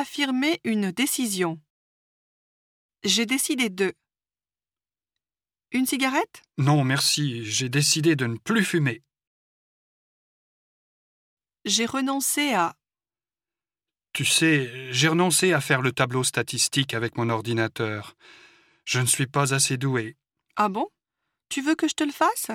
Affirmer une décision. J'ai décidé de. Une cigarette? Non, merci, j'ai décidé de ne plus fumer. J'ai renoncé à. Tu sais, j'ai renoncé à faire le tableau statistique avec mon ordinateur. Je ne suis pas assez doué. Ah bon? Tu veux que je te le fasse?